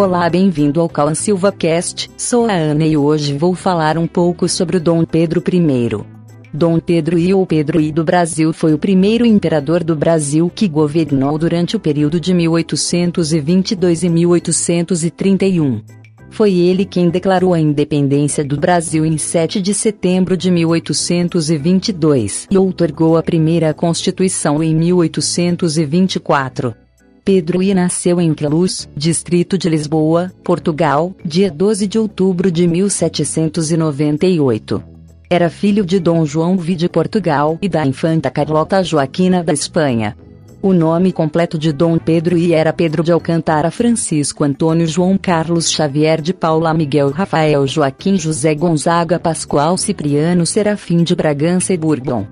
Olá, bem-vindo ao Cauã Silva Cast. Sou a Ana e hoje vou falar um pouco sobre o Dom Pedro I. Dom Pedro I ou Pedro I do Brasil foi o primeiro imperador do Brasil que governou durante o período de 1822 e 1831. Foi ele quem declarou a independência do Brasil em 7 de setembro de 1822 e outorgou a primeira Constituição em 1824. Pedro I nasceu em Queluz, distrito de Lisboa, Portugal, dia 12 de outubro de 1798. Era filho de Dom João V de Portugal e da infanta Carlota Joaquina da Espanha. O nome completo de Dom Pedro I era Pedro de Alcântara Francisco Antônio João Carlos Xavier de Paula Miguel Rafael Joaquim José Gonzaga Pascoal Cipriano Serafim de Bragança e Bourbon.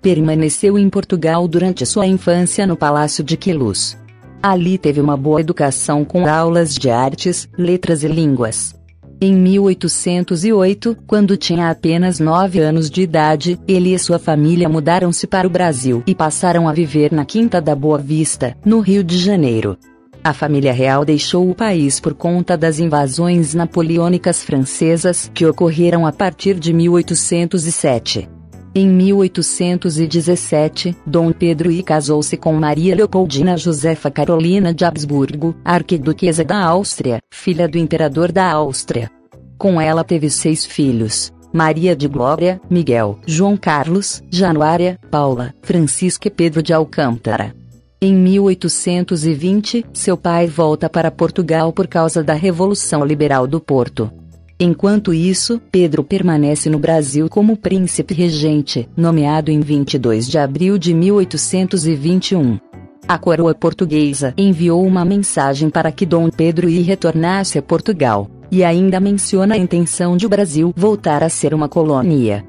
Permaneceu em Portugal durante sua infância no Palácio de Queluz. Ali teve uma boa educação com aulas de artes, letras e línguas. Em 1808, quando tinha apenas 9 anos de idade, ele e sua família mudaram-se para o Brasil e passaram a viver na Quinta da Boa Vista, no Rio de Janeiro. A família real deixou o país por conta das invasões napoleônicas francesas que ocorreram a partir de 1807. Em 1817, Dom Pedro I casou-se com Maria Leopoldina Josefa Carolina de Habsburgo, arquiduquesa da Áustria, filha do imperador da Áustria. Com ela teve seis filhos. Maria de Glória, Miguel, João Carlos, Januária, Paula, Francisca e Pedro de Alcântara. Em 1820, seu pai volta para Portugal por causa da Revolução Liberal do Porto. Enquanto isso, Pedro permanece no Brasil como príncipe regente, nomeado em 22 de abril de 1821. A coroa portuguesa enviou uma mensagem para que Dom Pedro I retornasse a Portugal, e ainda menciona a intenção de o Brasil voltar a ser uma colônia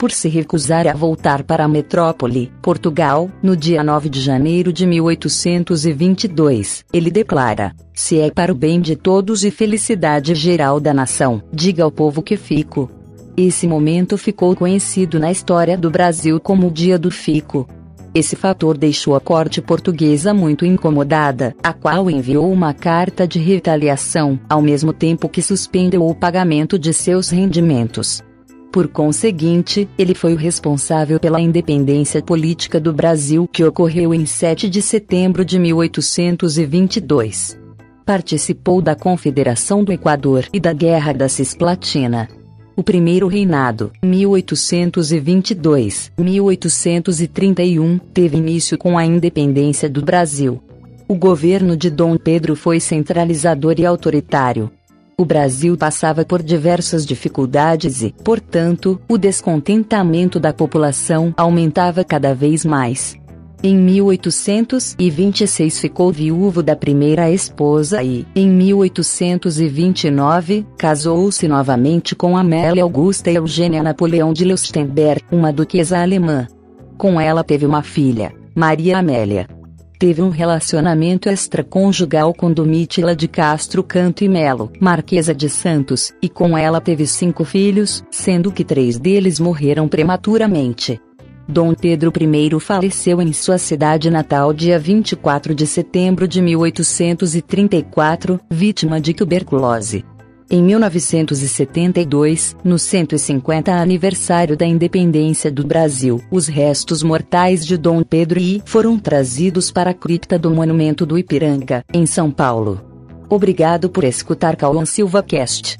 por se recusar a voltar para a metrópole, Portugal, no dia 9 de janeiro de 1822. Ele declara: Se é para o bem de todos e felicidade geral da nação, diga ao povo que fico. Esse momento ficou conhecido na história do Brasil como o Dia do Fico. Esse fator deixou a corte portuguesa muito incomodada, a qual enviou uma carta de retaliação, ao mesmo tempo que suspendeu o pagamento de seus rendimentos. Por conseguinte, ele foi o responsável pela independência política do Brasil que ocorreu em 7 de setembro de 1822. Participou da Confederação do Equador e da Guerra da Cisplatina. O primeiro reinado, 1822-1831, teve início com a independência do Brasil. O governo de Dom Pedro foi centralizador e autoritário, o Brasil passava por diversas dificuldades e, portanto, o descontentamento da população aumentava cada vez mais. Em 1826 ficou viúvo da primeira esposa e, em 1829, casou-se novamente com Amélia Augusta Eugênia Napoleão de Leuchtenberg, uma duquesa alemã. Com ela teve uma filha, Maria Amélia teve um relacionamento extraconjugal com Domitila de Castro Canto e Melo, Marquesa de Santos, e com ela teve cinco filhos, sendo que três deles morreram prematuramente. Dom Pedro I faleceu em sua cidade natal dia 24 de setembro de 1834, vítima de tuberculose. Em 1972, no 150 aniversário da independência do Brasil, os restos mortais de Dom Pedro I foram trazidos para a cripta do Monumento do Ipiranga, em São Paulo. Obrigado por escutar Cauã Silva Cast.